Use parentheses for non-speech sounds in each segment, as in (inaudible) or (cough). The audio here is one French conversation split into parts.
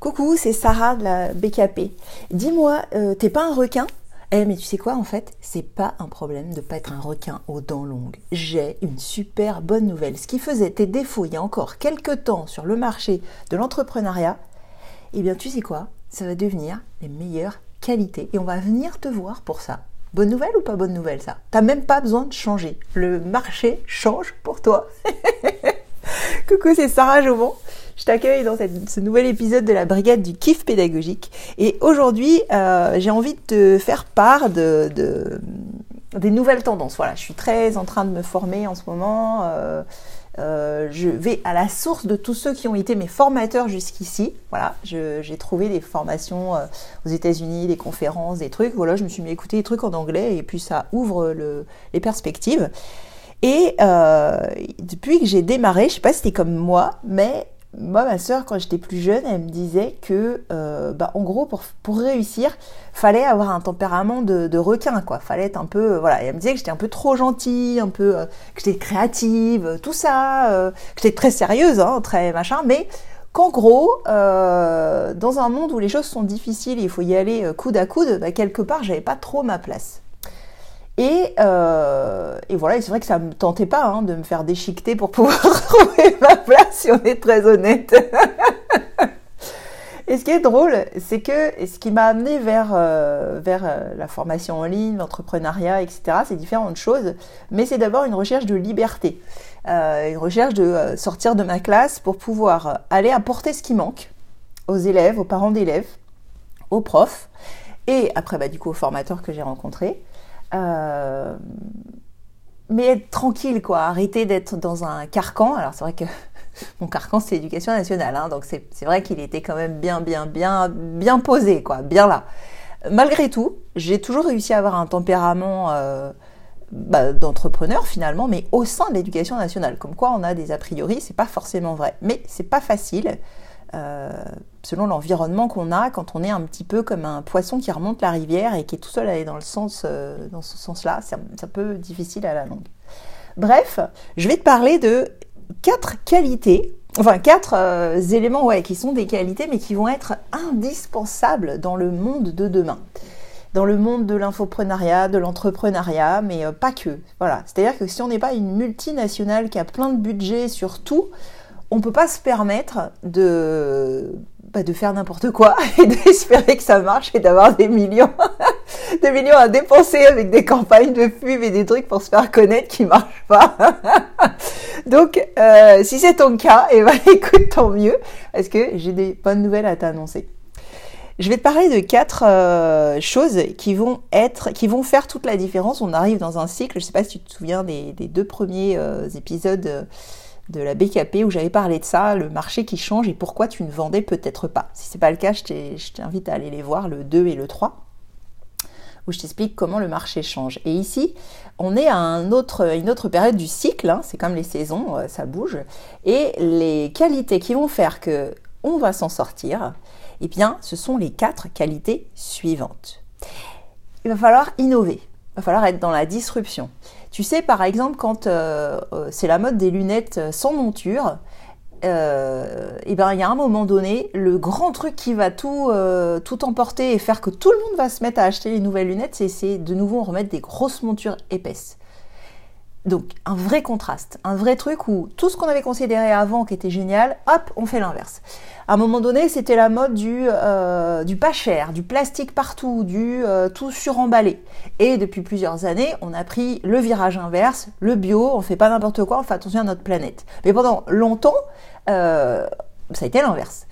Coucou, c'est Sarah de la BKP. Dis-moi, euh, t'es pas un requin? Eh, mais tu sais quoi, en fait, c'est pas un problème de pas être un requin aux dents longues. J'ai une super bonne nouvelle. Ce qui faisait tes défauts il y a encore quelques temps sur le marché de l'entrepreneuriat, eh bien, tu sais quoi? Ça va devenir les meilleures qualités et on va venir te voir pour ça. Bonne nouvelle ou pas bonne nouvelle ça? T'as même pas besoin de changer. Le marché change pour toi. (laughs) Coucou, c'est Sarah Jaumont. Je t'accueille dans ce nouvel épisode de la Brigade du kiff pédagogique. Et aujourd'hui, euh, j'ai envie de te faire part de, des nouvelles tendances. Voilà, je suis très en train de me former en ce moment. Euh, euh, je vais à la source de tous ceux qui ont été mes formateurs jusqu'ici. Voilà, j'ai trouvé des formations aux États-Unis, des conférences, des trucs. Voilà, je me suis mis à écouter des trucs en anglais et puis ça ouvre le, les perspectives. Et depuis que j'ai démarré, je sais pas si c'était comme moi, mais moi, ma sœur, quand j'étais plus jeune, elle me disait que, euh, bah, en gros, pour, pour réussir, fallait avoir un tempérament de, requin, quoi. Fallait être un peu, euh, voilà. Elle me disait que j'étais un peu trop gentille, un peu, euh, que j'étais créative, tout ça, que j'étais très sérieuse, hein, très machin, mais qu'en gros, dans un monde où les choses sont difficiles, il faut y aller coude à coude, bah, quelque part, j'avais pas trop ma place. Et, euh, et voilà, c'est vrai que ça me tentait pas hein, de me faire déchiqueter pour pouvoir (laughs) trouver ma place, si on est très honnête. (laughs) et ce qui est drôle, c'est que ce qui m'a amené vers, euh, euh, la formation en ligne, l'entrepreneuriat, etc., c'est différentes choses, mais c'est d'abord une recherche de liberté, une recherche de sortir de ma classe pour pouvoir aller apporter ce qui manque aux élèves, aux parents d'élèves, aux profs, et après, bah, du coup, aux formateurs que j'ai rencontrés. Euh, mais être tranquille, quoi. Arrêter d'être dans un carcan. Alors, c'est vrai que (laughs) mon carcan, c'est l'éducation nationale. Hein, donc, c'est vrai qu'il était quand même bien, bien, bien, bien posé, quoi. Bien là. Malgré tout, j'ai toujours réussi à avoir un tempérament euh, bah, d'entrepreneur, finalement, mais au sein de l'éducation nationale. Comme quoi, on a des a priori, c'est pas forcément vrai. Mais c'est pas facile. Euh, selon l'environnement qu'on a, quand on est un petit peu comme un poisson qui remonte la rivière et qui est tout seul à aller dans le sens, euh, dans ce sens-là, c'est un, peu difficile à la longue. Bref, je vais te parler de quatre qualités, enfin quatre euh, éléments qui sont des qualités mais qui vont être indispensables dans le monde de demain. Dans le monde de l'infoprenariat, de l'entrepreneuriat, mais pas que. Voilà. C'est-à-dire que si on n'est pas une multinationale qui a plein de budget sur tout, on peut pas se permettre de, bah, de faire n'importe quoi (laughs) et d'espérer que ça marche et d'avoir des millions, (laughs) des millions à dépenser avec des campagnes de pub et des trucs pour se faire connaître qui marchent pas. (laughs) Donc, euh, si c'est ton cas, eh ben, écoute, tant mieux, parce que j'ai des bonnes nouvelles à t'annoncer? Je vais te parler de quatre euh, choses qui vont être, qui vont faire toute la différence. On arrive dans un cycle. Je sais pas si tu te souviens des, deux premiers euh, épisodes de la BKP où j'avais parlé de ça, le marché qui change et pourquoi tu ne vendais peut-être pas. Si c'est pas le cas, je t'invite à aller les voir, le 2 et le 3 où je t'explique comment le marché change. Et ici, on est à une autre période du cycle, hein, c'est comme les saisons, euh, ça bouge, et les qualités qui vont faire que on va s'en sortir, eh bien, ce sont les quatre qualités suivantes. Il va falloir innover, il va falloir être dans la disruption. Tu sais, par exemple, quand euh, euh, c'est la mode des lunettes sans monture, euh, et ben il y a un moment donné, le grand truc qui va tout, tout emporter et faire que tout le monde va se mettre à acheter les nouvelles lunettes, c'est de nouveau remettre des grosses montures épaisses. Donc un vrai contraste, un vrai truc où tout ce qu'on avait considéré avant qui était génial, hop, on fait l'inverse. À un moment donné, c'était la mode du, euh, pas cher, du plastique partout, du euh, tout suremballé. Et depuis plusieurs années, on a pris le virage inverse, le bio, on fait pas n'importe quoi, on fait attention à notre planète. Mais pendant longtemps, euh, ça a été l'inverse.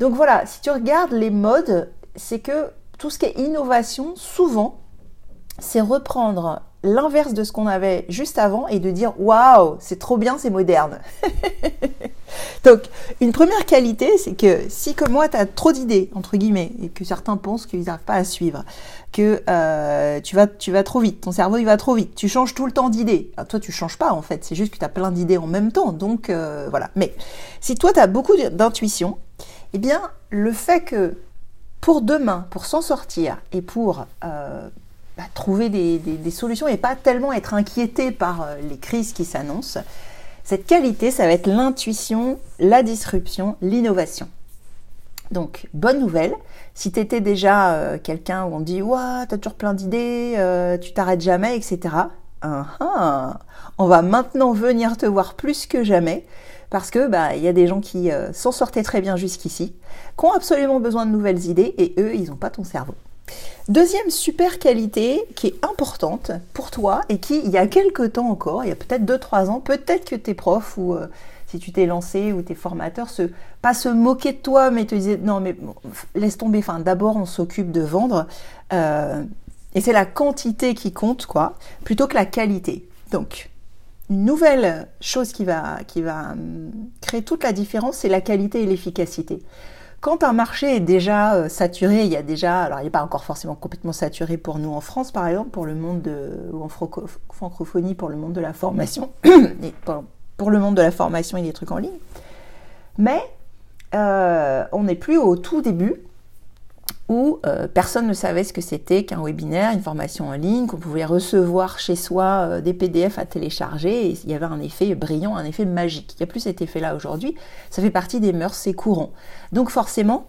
Donc voilà, si tu regardes les modes, c'est que tout ce qui est innovation, souvent, c'est reprendre l'inverse de ce qu'on avait juste avant et de dire waouh, c'est trop bien, c'est moderne. (laughs) Donc, une première qualité, c'est que si comme moi, tu as trop d'idées, entre guillemets, et que certains pensent qu'ils n'arrivent pas à suivre, que euh, tu, vas, tu vas trop vite, ton cerveau il va trop vite, tu changes tout le temps d'idées. Toi, tu changes pas en fait, c'est juste que tu as plein d'idées en même temps. Donc, euh, voilà. Mais si toi, tu as beaucoup d'intuition, eh bien, le fait que pour demain, pour s'en sortir et pour euh, bah, trouver des, solutions et pas tellement être inquiété par euh, les crises qui s'annoncent. Cette qualité, ça va être l'intuition, la disruption, l'innovation. Donc, bonne nouvelle, si tu déjà euh, quelqu'un où on dit Ouah, t'as toujours plein d'idées, euh, tu t'arrêtes jamais, etc. on va maintenant venir te voir plus que jamais parce que bah il y a des gens qui s'en sortaient très bien jusqu'ici, qui ont absolument besoin de nouvelles idées et eux ils n'ont pas ton cerveau. Deuxième super qualité qui est importante pour toi et qui il y a quelques temps encore, il y a peut-être 2-3 ans, peut-être que tes profs ou si tu t'es lancé ou tes formateurs, se, pas se moquer de toi, mais te disaient non, mais laisse tomber, enfin, d'abord on s'occupe de vendre. Euh, et c'est la quantité qui compte, quoi, plutôt que la qualité. Donc, une nouvelle chose qui va, qui va hum, créer toute la différence, c'est la qualité et l'efficacité. Quand un marché est déjà euh, saturé, il y a déjà, alors il n'est pas encore forcément complètement saturé pour nous en France, par exemple, pour le monde de, ou en francophonie, pour le monde de la formation, (coughs) et pour le monde de la formation et des trucs en ligne. Mais euh, on n'est plus au tout début où euh, personne ne savait ce que c'était qu'un webinaire, une formation en ligne, qu'on pouvait recevoir chez soi euh, des PDF à télécharger, et il y avait un effet brillant, un effet magique. Il n'y a plus cet effet-là aujourd'hui, ça fait partie des mœurs, c'est courant. Donc forcément,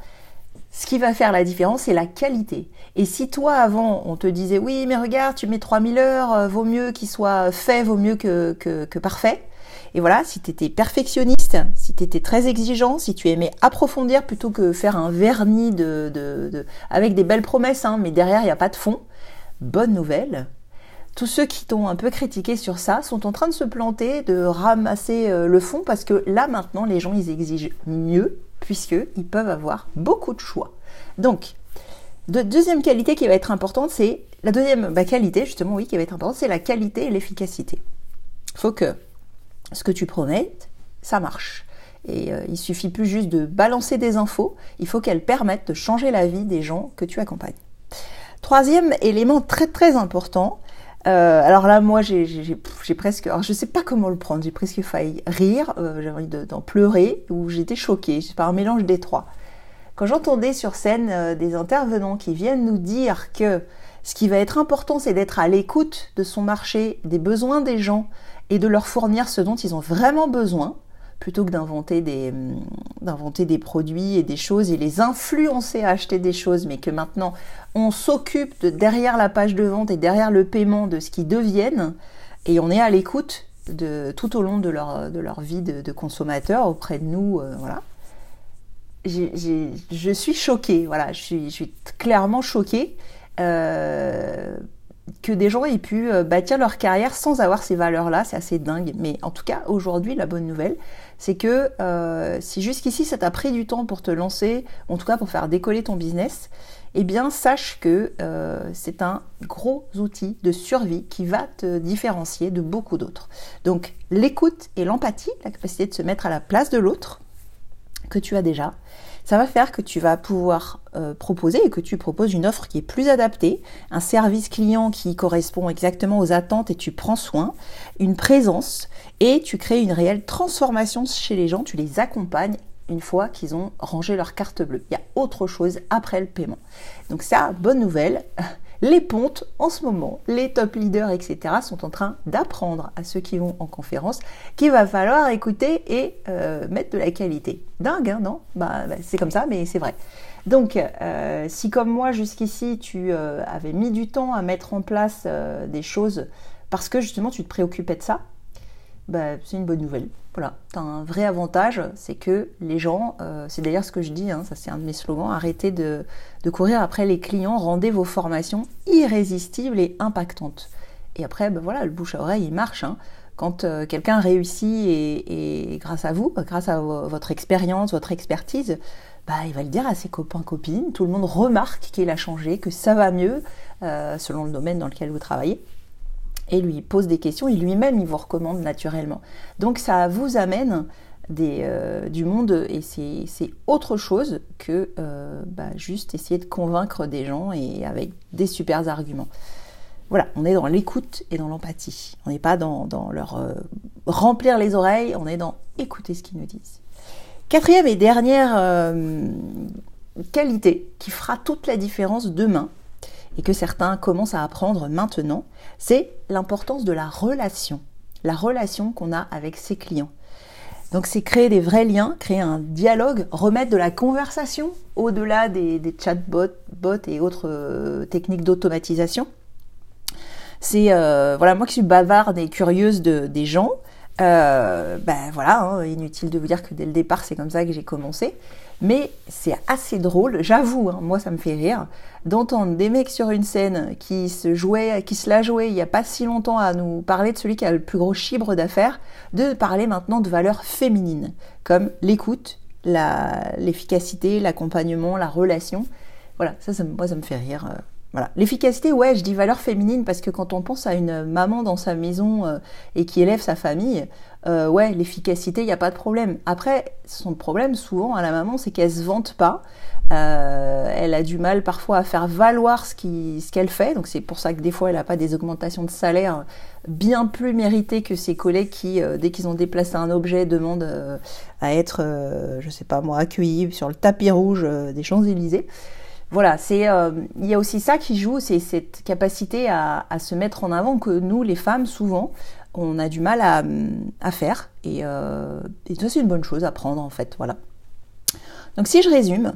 ce qui va faire la différence, c'est la qualité. Et si toi, avant, on te disait, oui, mais regarde, tu mets 3000 heures, vaut mieux qu'il soit fait, vaut mieux que, que, que parfait, et voilà, si tu étais perfectionniste, si tu étais très exigeant, si tu aimais approfondir plutôt que faire un vernis de, avec des belles promesses, hein, mais derrière il n'y a pas de fond, bonne nouvelle. Tous ceux qui t'ont un peu critiqué sur ça sont en train de se planter, de ramasser euh, le fond, parce que là maintenant les gens ils exigent mieux, puisqu'ils peuvent avoir beaucoup de choix. Donc, deuxième qualité qui va être importante, c'est la deuxième bah, qualité, justement, oui, qui va être importante, c'est la qualité et l'efficacité. Il faut que ce que tu promets, ça marche. Et euh, il suffit plus juste de balancer des infos, il faut qu'elles permettent de changer la vie des gens que tu accompagnes. Troisième élément très très important, euh, alors là moi j'ai presque, alors je sais pas comment le prendre, j'ai presque failli rire, euh, j'ai envie d'en pleurer, ou j'étais choquée, c'est par un mélange des trois. Quand j'entendais sur scène des intervenants qui viennent nous dire que ce qui va être important c'est d'être à l'écoute de son marché, des besoins des gens, et de leur fournir ce dont ils ont vraiment besoin, plutôt que d'inventer des, hum, d'inventer des produits et des choses et les influencer à acheter des choses, mais que maintenant on s'occupe de derrière la page de vente et derrière le paiement de ce qu'ils deviennent, et on est à l'écoute de tout au long de leur, de leur vie de, consommateur auprès de nous, euh, voilà. je suis choquée, voilà, je suis, je suis clairement choquée. Euh, que des gens aient pu euh, bâtir leur carrière sans avoir ces valeurs-là, c'est assez dingue. Mais en tout cas, aujourd'hui, la bonne nouvelle, c'est que euh, si jusqu'ici ça t'a pris du temps pour te lancer, en tout cas pour faire décoller ton business, eh bien sache que euh, c'est un gros outil de survie qui va te différencier de beaucoup d'autres. Donc l'écoute et l'empathie, la capacité de se mettre à la place de l'autre, que tu as déjà, ça va faire que tu vas pouvoir euh, proposer et que tu proposes une offre qui est plus adaptée, un service client qui correspond exactement aux attentes et tu prends soin, une présence et tu crées une réelle transformation chez les gens, tu les accompagnes une fois qu'ils ont rangé leur carte bleue. Il y a autre chose après le paiement. Donc ça, bonne nouvelle, les pontes en ce moment, les top leaders, etc., sont en train d'apprendre à ceux qui vont en conférence qu'il va falloir écouter et euh, mettre de la qualité. Dingue, hein, non? Bah, bah, C'est comme ça, mais c'est vrai. Donc, euh, si comme moi, jusqu'ici, tu euh, avais mis du temps à mettre en place des choses parce que justement tu te préoccupais de ça, bah, c'est une bonne nouvelle. Voilà, tu as un vrai avantage, c'est que les gens, euh, c'est d'ailleurs ce que je dis, hein, ça c'est un de mes slogans, arrêtez de, courir après les clients, rendez vos formations irrésistibles et impactantes. Et après, ben voilà, le bouche à oreille, il marche. Hein. Quand euh, quelqu'un réussit et, grâce à vous, grâce à votre expérience, votre expertise, bah, il va le dire à ses copains, copines, tout le monde remarque qu'il a changé, que ça va mieux, euh, selon le domaine dans lequel vous travaillez et lui pose des questions et lui-même il vous recommande naturellement. Donc ça vous amène euh, du monde et c'est autre chose que euh, bah, juste essayer de convaincre des gens et avec des super arguments. Voilà, on est dans l'écoute et dans l'empathie. On n'est pas dans, dans leur euh, remplir les oreilles, on est dans écouter ce qu'ils nous disent. Quatrième et dernière qualité qui fera toute la différence demain, et que certains commencent à apprendre maintenant, c'est l'importance de la relation, la relation qu'on a avec ses clients. Donc c'est créer des vrais liens, créer un dialogue, remettre de la conversation au-delà des, chatbots bots et autres euh, techniques d'automatisation. C'est euh, voilà moi qui suis bavarde et curieuse de, des gens. Euh, ben voilà, hein, inutile de vous dire que dès le départ c'est comme ça que j'ai commencé. Mais c'est assez drôle, j'avoue, hein, moi ça me fait rire, d'entendre des mecs sur une scène qui se jouaient, qui se la jouaient il n'y a pas si longtemps à nous parler de celui qui a le plus gros chibre d'affaires, de parler maintenant de valeurs féminines, comme l'écoute, l'efficacité, l'accompagnement, la relation. Voilà, ça, ça, moi ça me fait rire. Euh, voilà. L'efficacité, ouais, je dis valeur féminine parce que quand on pense à une maman dans sa maison euh, et qui élève sa famille, euh, ouais, l'efficacité, il n'y a pas de problème. Après, son problème souvent à la maman, c'est qu'elle se vante pas. Euh, elle a du mal parfois à faire valoir ce qu'elle fait. Donc c'est pour ça que des fois, elle n'a pas des augmentations de salaire bien plus méritées que ses collègues qui, dès qu'ils ont déplacé un objet, demandent à être, je sais pas moi, accueillis sur le tapis rouge des Champs-Élysées voilà, c'est euh, il y a aussi ça qui joue, c'est cette capacité à, se mettre en avant que nous, les femmes, souvent, on a du mal à, faire. Et, euh, et ça, c'est une bonne chose à prendre, en fait. Voilà. Donc, si je résume,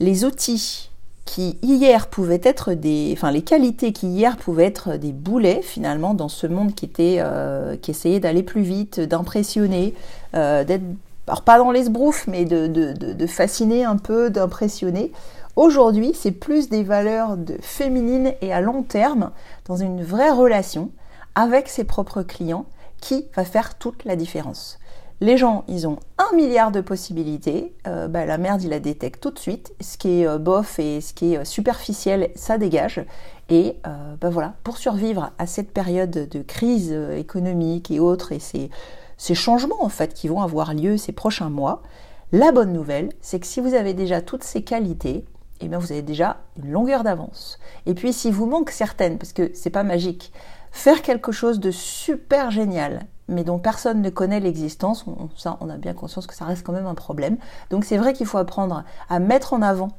les outils qui hier pouvaient être des, enfin les qualités qui hier pouvaient être des boulets finalement dans ce monde qui était, euh, qui essayait d'aller plus vite, d'impressionner, d'être, alors pas dans les sbroufs, mais de fasciner un peu, d'impressionner. Aujourd'hui, c'est plus des valeurs de féminines et à long terme, dans une vraie relation avec ses propres clients, qui va faire toute la différence. Les gens, ils ont un milliard de possibilités. Euh, bah, la merde, il la détecte tout de suite. Ce qui est euh, bof et ce qui est euh, superficiel, ça dégage. Et bah, voilà, pour survivre à cette période de crise économique et autres, et ces, ces changements en fait qui vont avoir lieu ces prochains mois, la bonne nouvelle, c'est que si vous avez déjà toutes ces qualités, eh bien vous avez déjà une longueur d'avance. Et puis s'il vous manque certaines, parce que c'est pas magique, faire quelque chose de super génial, mais dont personne ne connaît l'existence, ça on a bien conscience que ça reste quand même un problème. Donc c'est vrai qu'il faut apprendre à mettre en avant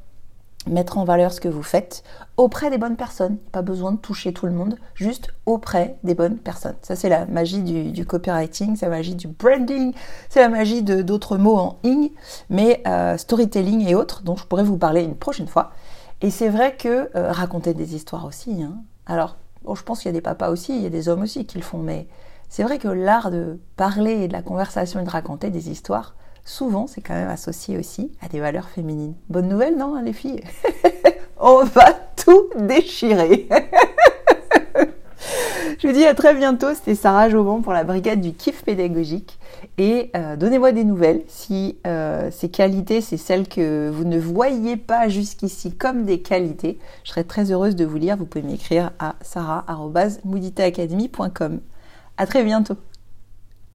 mettre en valeur ce que vous faites auprès des bonnes personnes. Pas besoin de toucher tout le monde, juste auprès des bonnes personnes. Ça, c'est la magie du, copywriting, c'est la magie du branding, c'est la magie de d'autres mots en ing, mais euh, storytelling et autres, dont je pourrais vous parler une prochaine fois. Et c'est vrai que euh, raconter des histoires aussi. Hein. Alors, je pense qu'il y a des papas aussi, il y a des hommes aussi qui le font, mais c'est vrai que l'art de parler et de la conversation et de raconter des histoires, souvent c'est quand même associé aussi à des valeurs féminines. Bonne nouvelle, non, hein, les filles? On va tout déchirer Je vous dis à très bientôt, c'était Sarah Jauban pour la brigade du kiff pédagogique. Et euh, donnez-moi des nouvelles si euh, ces qualités, c'est celles que vous ne voyez pas jusqu'ici comme des qualités. Je serais très heureuse de vous lire. Vous pouvez m'écrire à sarah.mouditaacademy.com. À très bientôt